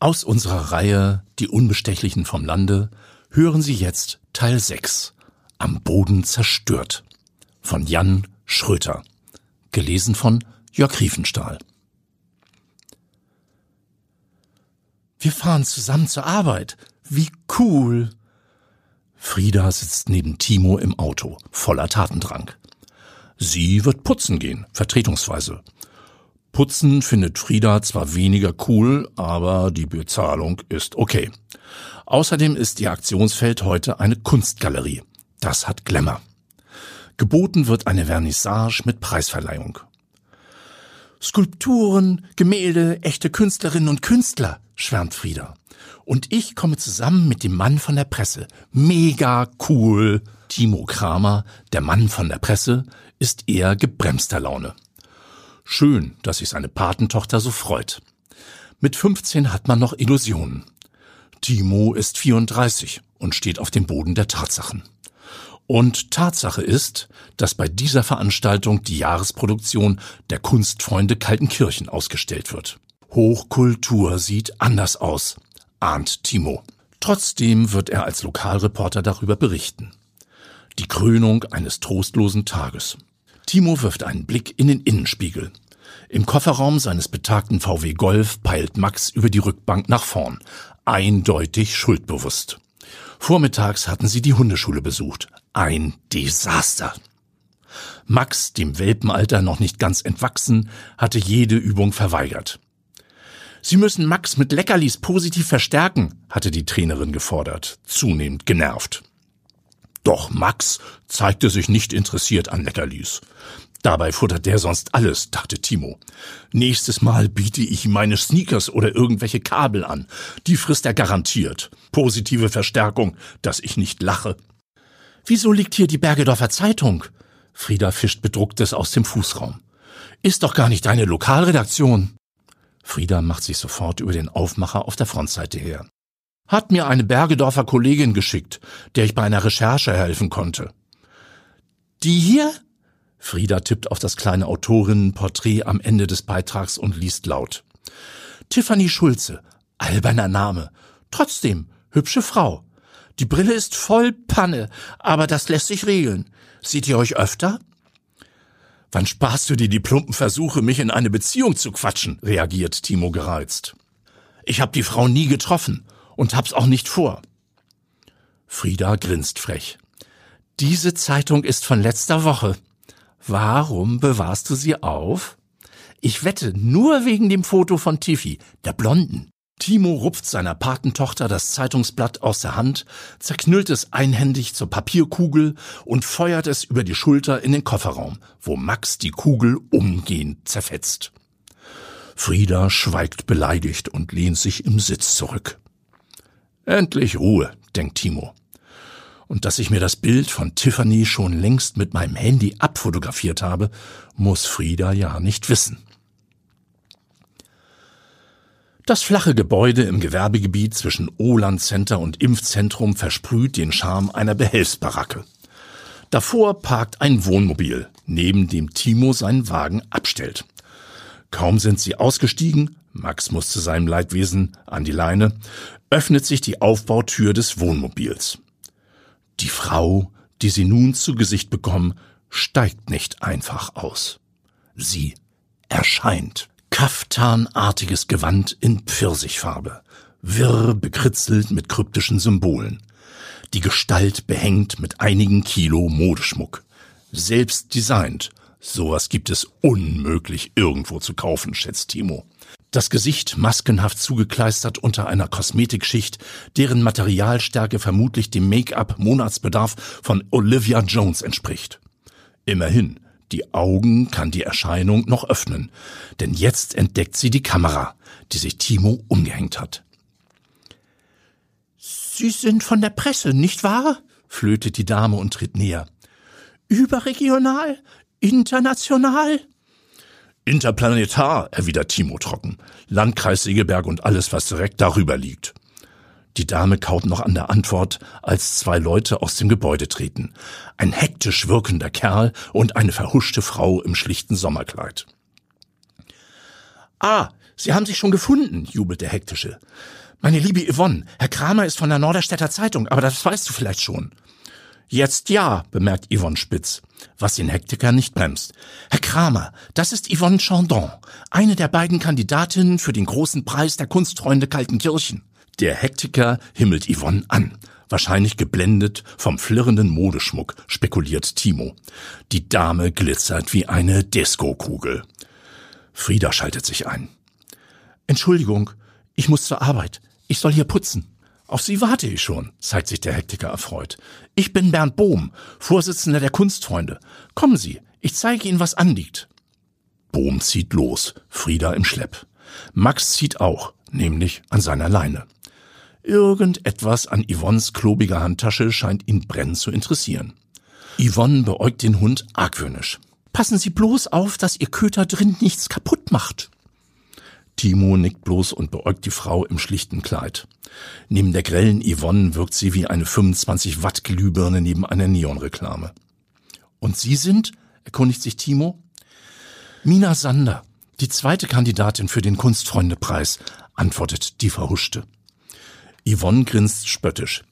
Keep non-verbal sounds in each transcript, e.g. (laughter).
Aus unserer Reihe Die Unbestechlichen vom Lande hören Sie jetzt Teil 6 Am Boden zerstört von Jan Schröter. Gelesen von Jörg Riefenstahl. Wir fahren zusammen zur Arbeit. Wie cool. Frieda sitzt neben Timo im Auto, voller Tatendrang. Sie wird putzen gehen, vertretungsweise. Putzen findet Frieda zwar weniger cool, aber die Bezahlung ist okay. Außerdem ist ihr Aktionsfeld heute eine Kunstgalerie. Das hat Glamour. Geboten wird eine Vernissage mit Preisverleihung. Skulpturen, Gemälde, echte Künstlerinnen und Künstler, schwärmt Frieda. Und ich komme zusammen mit dem Mann von der Presse. Mega cool. Timo Kramer, der Mann von der Presse, ist eher gebremster Laune. Schön, dass sich seine Patentochter so freut. Mit 15 hat man noch Illusionen. Timo ist 34 und steht auf dem Boden der Tatsachen. Und Tatsache ist, dass bei dieser Veranstaltung die Jahresproduktion der Kunstfreunde Kaltenkirchen ausgestellt wird. Hochkultur sieht anders aus, ahnt Timo. Trotzdem wird er als Lokalreporter darüber berichten. Die Krönung eines trostlosen Tages. Timo wirft einen Blick in den Innenspiegel. Im Kofferraum seines betagten VW Golf peilt Max über die Rückbank nach vorn, eindeutig schuldbewusst. Vormittags hatten sie die Hundeschule besucht. Ein Desaster. Max, dem Welpenalter noch nicht ganz entwachsen, hatte jede Übung verweigert. Sie müssen Max mit Leckerlis positiv verstärken, hatte die Trainerin gefordert, zunehmend genervt. Doch Max zeigte sich nicht interessiert an Leckerlis. Dabei futtert der sonst alles, dachte Timo. Nächstes Mal biete ich ihm meine Sneakers oder irgendwelche Kabel an. Die frisst er garantiert. Positive Verstärkung, dass ich nicht lache. Wieso liegt hier die Bergedorfer Zeitung? Frieda fischt bedrucktes aus dem Fußraum. Ist doch gar nicht deine Lokalredaktion. Frieda macht sich sofort über den Aufmacher auf der Frontseite her. Hat mir eine Bergedorfer Kollegin geschickt, der ich bei einer Recherche helfen konnte. Die hier? Frieda tippt auf das kleine Autorinnenporträt am Ende des Beitrags und liest laut. Tiffany Schulze, alberner Name. Trotzdem, hübsche Frau. Die Brille ist voll Panne, aber das lässt sich regeln. Seht ihr euch öfter? Wann sparst du dir die plumpen Versuche, mich in eine Beziehung zu quatschen? reagiert Timo gereizt. Ich hab die Frau nie getroffen und hab's auch nicht vor. Frieda grinst frech. Diese Zeitung ist von letzter Woche. Warum bewahrst du sie auf? Ich wette, nur wegen dem Foto von Tiffy, der Blonden. Timo rupft seiner Patentochter das Zeitungsblatt aus der Hand, zerknüllt es einhändig zur Papierkugel und feuert es über die Schulter in den Kofferraum, wo Max die Kugel umgehend zerfetzt. Frieda schweigt beleidigt und lehnt sich im Sitz zurück. Endlich Ruhe, denkt Timo. Und dass ich mir das Bild von Tiffany schon längst mit meinem Handy abfotografiert habe, muss Frieda ja nicht wissen. Das flache Gebäude im Gewerbegebiet zwischen Oland Center und Impfzentrum versprüht den Charme einer Behelfsbaracke. Davor parkt ein Wohnmobil, neben dem Timo seinen Wagen abstellt. Kaum sind sie ausgestiegen, Max muss zu seinem Leidwesen an die Leine, öffnet sich die Aufbautür des Wohnmobils. Die Frau, die sie nun zu Gesicht bekommen, steigt nicht einfach aus. Sie erscheint. Kaftanartiges Gewand in Pfirsichfarbe, wirr bekritzelt mit kryptischen Symbolen. Die Gestalt behängt mit einigen Kilo Modeschmuck. Selbst designt. Sowas gibt es unmöglich irgendwo zu kaufen, schätzt Timo. Das Gesicht maskenhaft zugekleistert unter einer Kosmetikschicht, deren Materialstärke vermutlich dem Make-up-Monatsbedarf von Olivia Jones entspricht. Immerhin, die Augen kann die Erscheinung noch öffnen, denn jetzt entdeckt sie die Kamera, die sich Timo umgehängt hat. Sie sind von der Presse, nicht wahr? flötet die Dame und tritt näher. Überregional? International? Interplanetar, erwidert Timo trocken. Landkreis Segeberg und alles, was direkt darüber liegt. Die Dame kaut noch an der Antwort, als zwei Leute aus dem Gebäude treten. Ein hektisch wirkender Kerl und eine verhuschte Frau im schlichten Sommerkleid. Ah, Sie haben sich schon gefunden, jubelt der Hektische. Meine liebe Yvonne, Herr Kramer ist von der Norderstädter Zeitung, aber das weißt du vielleicht schon. Jetzt ja, bemerkt Yvonne Spitz, was den Hektiker nicht bremst. Herr Kramer, das ist Yvonne Chandon, eine der beiden Kandidatinnen für den großen Preis der Kunstfreunde Kaltenkirchen. Der Hektiker himmelt Yvonne an. Wahrscheinlich geblendet vom flirrenden Modeschmuck, spekuliert Timo. Die Dame glitzert wie eine Disco-Kugel. Frieda schaltet sich ein. Entschuldigung, ich muss zur Arbeit. Ich soll hier putzen. Auf Sie warte ich schon, zeigt sich der Hektiker erfreut. Ich bin Bernd Bohm, Vorsitzender der Kunstfreunde. Kommen Sie, ich zeige Ihnen, was anliegt. Bohm zieht los, Frieda im Schlepp. Max zieht auch, nämlich an seiner Leine. Irgendetwas an Yvonnes klobiger Handtasche scheint ihn brennend zu interessieren. Yvonne beäugt den Hund argwöhnisch. Passen Sie bloß auf, dass Ihr Köter drin nichts kaputt macht. Timo nickt bloß und beäugt die Frau im schlichten Kleid. Neben der grellen Yvonne wirkt sie wie eine 25 Watt Glühbirne neben einer Neonreklame. Und Sie sind? erkundigt sich Timo. Mina Sander, die zweite Kandidatin für den Kunstfreundepreis, antwortet die Verhuschte. Yvonne grinst spöttisch.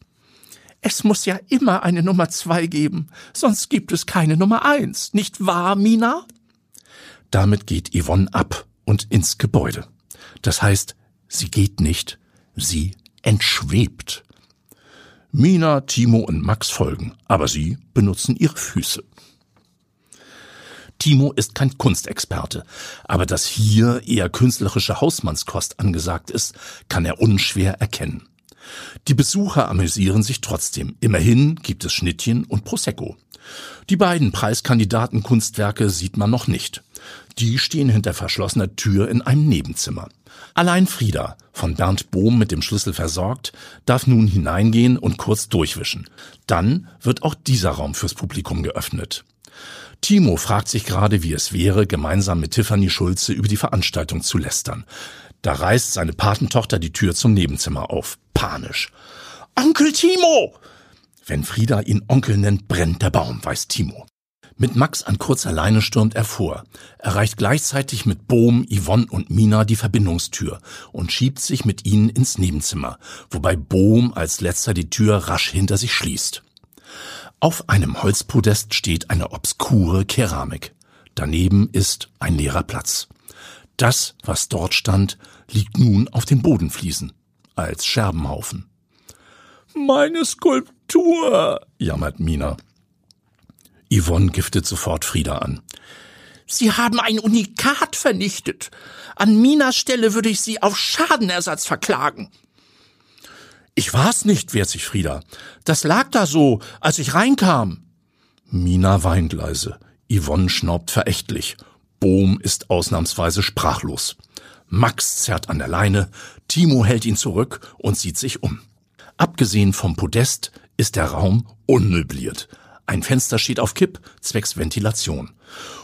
Es muss ja immer eine Nummer zwei geben, sonst gibt es keine Nummer eins, nicht wahr, Mina? Damit geht Yvonne ab und ins Gebäude. Das heißt, sie geht nicht, sie entschwebt. Mina, Timo und Max folgen, aber sie benutzen ihre Füße. Timo ist kein Kunstexperte, aber dass hier eher künstlerische Hausmannskost angesagt ist, kann er unschwer erkennen. Die Besucher amüsieren sich trotzdem. Immerhin gibt es Schnittchen und Prosecco. Die beiden Preiskandidaten-Kunstwerke sieht man noch nicht. Die stehen hinter verschlossener Tür in einem Nebenzimmer. Allein Frieda, von Bernd Bohm mit dem Schlüssel versorgt, darf nun hineingehen und kurz durchwischen. Dann wird auch dieser Raum fürs Publikum geöffnet. Timo fragt sich gerade, wie es wäre, gemeinsam mit Tiffany Schulze über die Veranstaltung zu lästern. Da reißt seine Patentochter die Tür zum Nebenzimmer auf. Panisch. Onkel Timo! Wenn Frieda ihn Onkel nennt, brennt der Baum, weiß Timo. Mit Max an kurzer Leine stürmt er vor, erreicht gleichzeitig mit Bohm, Yvonne und Mina die Verbindungstür und schiebt sich mit ihnen ins Nebenzimmer, wobei Bohm als letzter die Tür rasch hinter sich schließt. Auf einem Holzpodest steht eine obskure Keramik. Daneben ist ein leerer Platz. Das, was dort stand, liegt nun auf den Bodenfliesen als Scherbenhaufen. Meine Skulptur, jammert Mina. Yvonne giftet sofort Frieda an. Sie haben ein Unikat vernichtet. An Minas Stelle würde ich Sie auf Schadenersatz verklagen. Ich war's nicht, wehrt sich Frieda. Das lag da so, als ich reinkam. Mina weint leise. Yvonne schnaubt verächtlich. Bohm ist ausnahmsweise sprachlos. Max zerrt an der Leine, Timo hält ihn zurück und sieht sich um. Abgesehen vom Podest ist der Raum unmöbliert. Ein Fenster steht auf Kipp, zwecks Ventilation.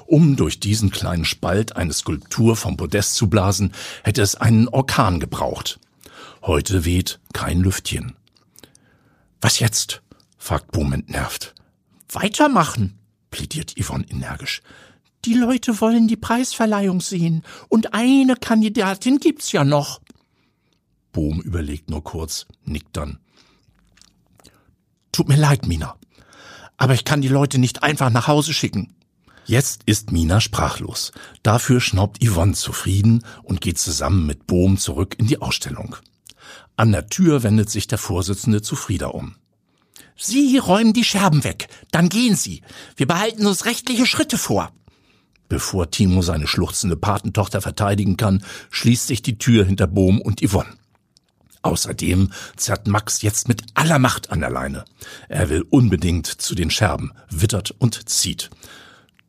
Um durch diesen kleinen Spalt eine Skulptur vom Podest zu blasen, hätte es einen Orkan gebraucht. Heute weht kein Lüftchen. Was jetzt? fragt Bohm entnervt. Weitermachen, plädiert Yvonne energisch. Die Leute wollen die Preisverleihung sehen, und eine Kandidatin gibt's ja noch. Bohm überlegt nur kurz, nickt dann. Tut mir leid, Mina aber ich kann die Leute nicht einfach nach Hause schicken. Jetzt ist Mina sprachlos. Dafür schnaubt Yvonne zufrieden und geht zusammen mit Bohm zurück in die Ausstellung. An der Tür wendet sich der Vorsitzende zu Frieda um. Sie räumen die Scherben weg, dann gehen Sie. Wir behalten uns rechtliche Schritte vor. Bevor Timo seine schluchzende Patentochter verteidigen kann, schließt sich die Tür hinter Bohm und Yvonne. Außerdem zerrt Max jetzt mit aller Macht an der Leine. Er will unbedingt zu den Scherben, wittert und zieht.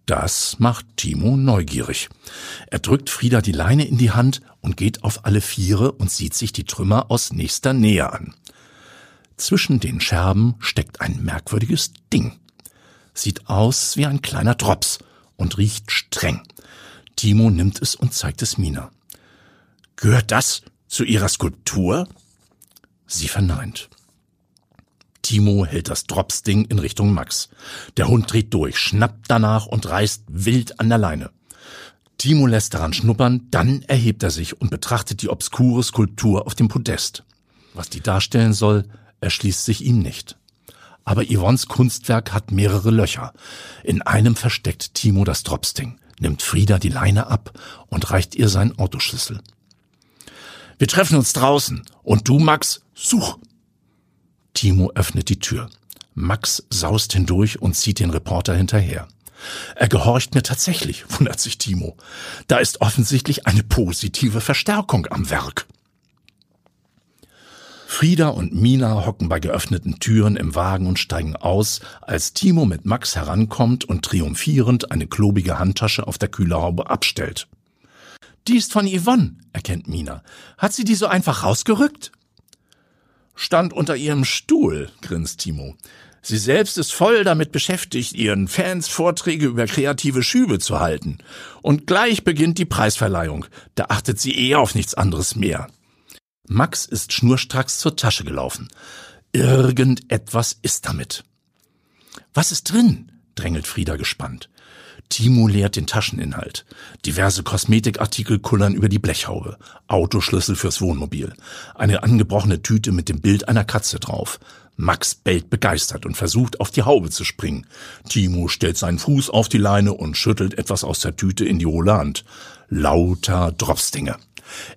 Das macht Timo neugierig. Er drückt Frieda die Leine in die Hand und geht auf alle Viere und sieht sich die Trümmer aus nächster Nähe an. Zwischen den Scherben steckt ein merkwürdiges Ding. Sieht aus wie ein kleiner Drops und riecht streng. Timo nimmt es und zeigt es Mina. Gehört das zu ihrer Skulptur? Sie verneint. Timo hält das Dropsding in Richtung Max. Der Hund dreht durch, schnappt danach und reißt wild an der Leine. Timo lässt daran schnuppern, dann erhebt er sich und betrachtet die obskure Skulptur auf dem Podest. Was die darstellen soll, erschließt sich ihm nicht. Aber Yvonnes Kunstwerk hat mehrere Löcher. In einem versteckt Timo das Dropsting, nimmt Frieda die Leine ab und reicht ihr seinen Autoschlüssel. Wir treffen uns draußen. Und du, Max, such. Timo öffnet die Tür. Max saust hindurch und zieht den Reporter hinterher. Er gehorcht mir tatsächlich, (laughs) wundert sich Timo. Da ist offensichtlich eine positive Verstärkung am Werk. Frieda und Mina hocken bei geöffneten Türen im Wagen und steigen aus, als Timo mit Max herankommt und triumphierend eine klobige Handtasche auf der Kühlerhaube abstellt. Die ist von Yvonne, erkennt Mina. Hat sie die so einfach rausgerückt? Stand unter ihrem Stuhl, grinst Timo. Sie selbst ist voll damit beschäftigt, ihren Fans Vorträge über kreative Schübe zu halten. Und gleich beginnt die Preisverleihung. Da achtet sie eher auf nichts anderes mehr. Max ist schnurstracks zur Tasche gelaufen. Irgendetwas ist damit. Was ist drin? Drängelt Frieda gespannt. Timo leert den Tascheninhalt. Diverse Kosmetikartikel kullern über die Blechhaube. Autoschlüssel fürs Wohnmobil. Eine angebrochene Tüte mit dem Bild einer Katze drauf. Max bellt begeistert und versucht auf die Haube zu springen. Timo stellt seinen Fuß auf die Leine und schüttelt etwas aus der Tüte in die hohle Hand. Lauter Dropsdinge.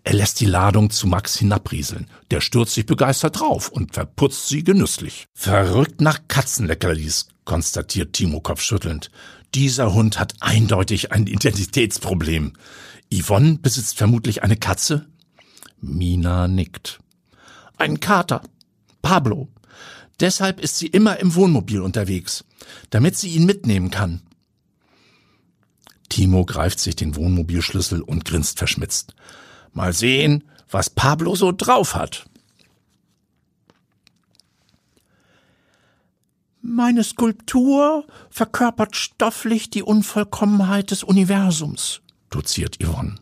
Er lässt die Ladung zu Max hinabrieseln. Der stürzt sich begeistert drauf und verputzt sie genüsslich. Verrückt nach Katzenleckerlis, konstatiert Timo kopfschüttelnd. Dieser Hund hat eindeutig ein Identitätsproblem. Yvonne besitzt vermutlich eine Katze? Mina nickt. Ein Kater. Pablo. Deshalb ist sie immer im Wohnmobil unterwegs, damit sie ihn mitnehmen kann. Timo greift sich den Wohnmobilschlüssel und grinst verschmitzt. Mal sehen, was Pablo so drauf hat. Meine Skulptur verkörpert stofflich die Unvollkommenheit des Universums, doziert Yvonne.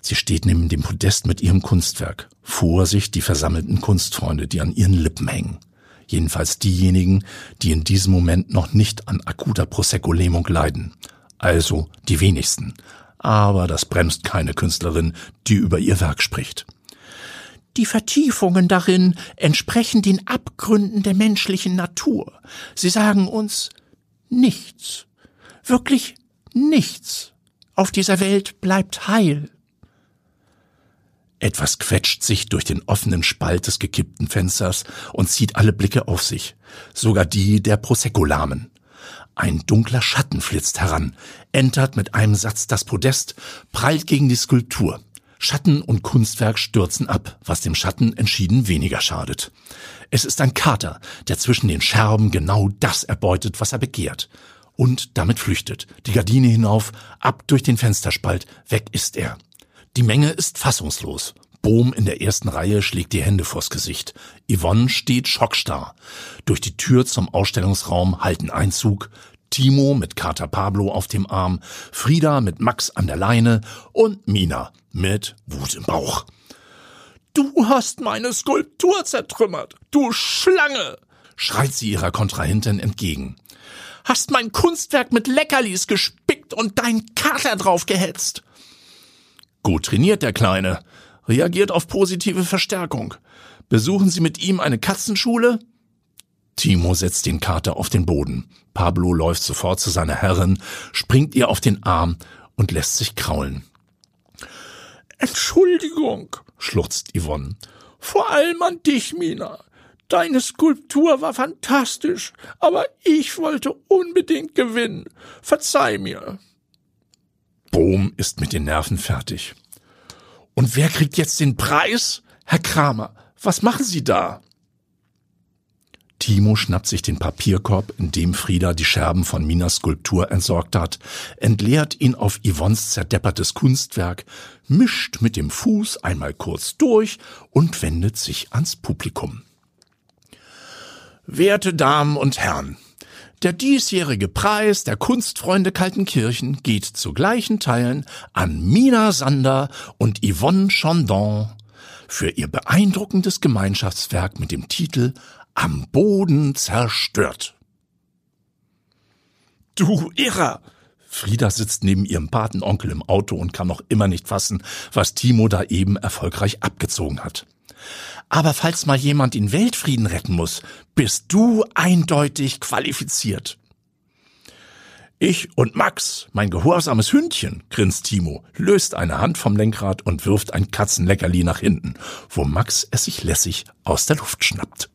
Sie steht neben dem Podest mit ihrem Kunstwerk. Vor sich die versammelten Kunstfreunde, die an ihren Lippen hängen. Jedenfalls diejenigen, die in diesem Moment noch nicht an akuter Prosecco-Lähmung leiden. Also die wenigsten. Aber das bremst keine Künstlerin, die über ihr Werk spricht. Die Vertiefungen darin entsprechen den Abgründen der menschlichen Natur. Sie sagen uns nichts, wirklich nichts auf dieser Welt bleibt heil. Etwas quetscht sich durch den offenen Spalt des gekippten Fensters und zieht alle Blicke auf sich, sogar die der Prosecco-Lahmen. Ein dunkler Schatten flitzt heran, entert mit einem Satz das Podest, prallt gegen die Skulptur. Schatten und Kunstwerk stürzen ab, was dem Schatten entschieden weniger schadet. Es ist ein Kater, der zwischen den Scherben genau das erbeutet, was er begehrt. Und damit flüchtet, die Gardine hinauf, ab durch den Fensterspalt, weg ist er. Die Menge ist fassungslos. Bohm in der ersten Reihe schlägt die Hände vors Gesicht. Yvonne steht schockstarr. Durch die Tür zum Ausstellungsraum halten Einzug Timo mit Kater Pablo auf dem Arm, Frieda mit Max an der Leine und Mina mit Wut im Bauch. Du hast meine Skulptur zertrümmert, du Schlange! schreit sie ihrer Kontrahentin entgegen. Hast mein Kunstwerk mit Leckerlis gespickt und dein Kater drauf gehetzt. Gut trainiert, der Kleine. Reagiert auf positive Verstärkung. Besuchen Sie mit ihm eine Katzenschule? Timo setzt den Kater auf den Boden. Pablo läuft sofort zu seiner Herrin, springt ihr auf den Arm und lässt sich kraulen. Entschuldigung, schluchzt Yvonne. Vor allem an dich, Mina. Deine Skulptur war fantastisch, aber ich wollte unbedingt gewinnen. Verzeih mir. Bohm ist mit den Nerven fertig. Und wer kriegt jetzt den Preis? Herr Kramer, was machen Sie da? Timo schnappt sich den Papierkorb, in dem Frieda die Scherben von Minas Skulptur entsorgt hat, entleert ihn auf Yvonnes zerdeppertes Kunstwerk, mischt mit dem Fuß einmal kurz durch und wendet sich ans Publikum. Werte Damen und Herren, der diesjährige Preis der Kunstfreunde Kaltenkirchen geht zu gleichen Teilen an Mina Sander und Yvonne Chandon für ihr beeindruckendes Gemeinschaftswerk mit dem Titel Am Boden zerstört. Du Irrer! Frieda sitzt neben ihrem Patenonkel im Auto und kann noch immer nicht fassen, was Timo da eben erfolgreich abgezogen hat. Aber falls mal jemand den Weltfrieden retten muss, bist du eindeutig qualifiziert. Ich und Max, mein gehorsames Hündchen, grinst Timo, löst eine Hand vom Lenkrad und wirft ein Katzenleckerli nach hinten, wo Max es sich lässig aus der Luft schnappt.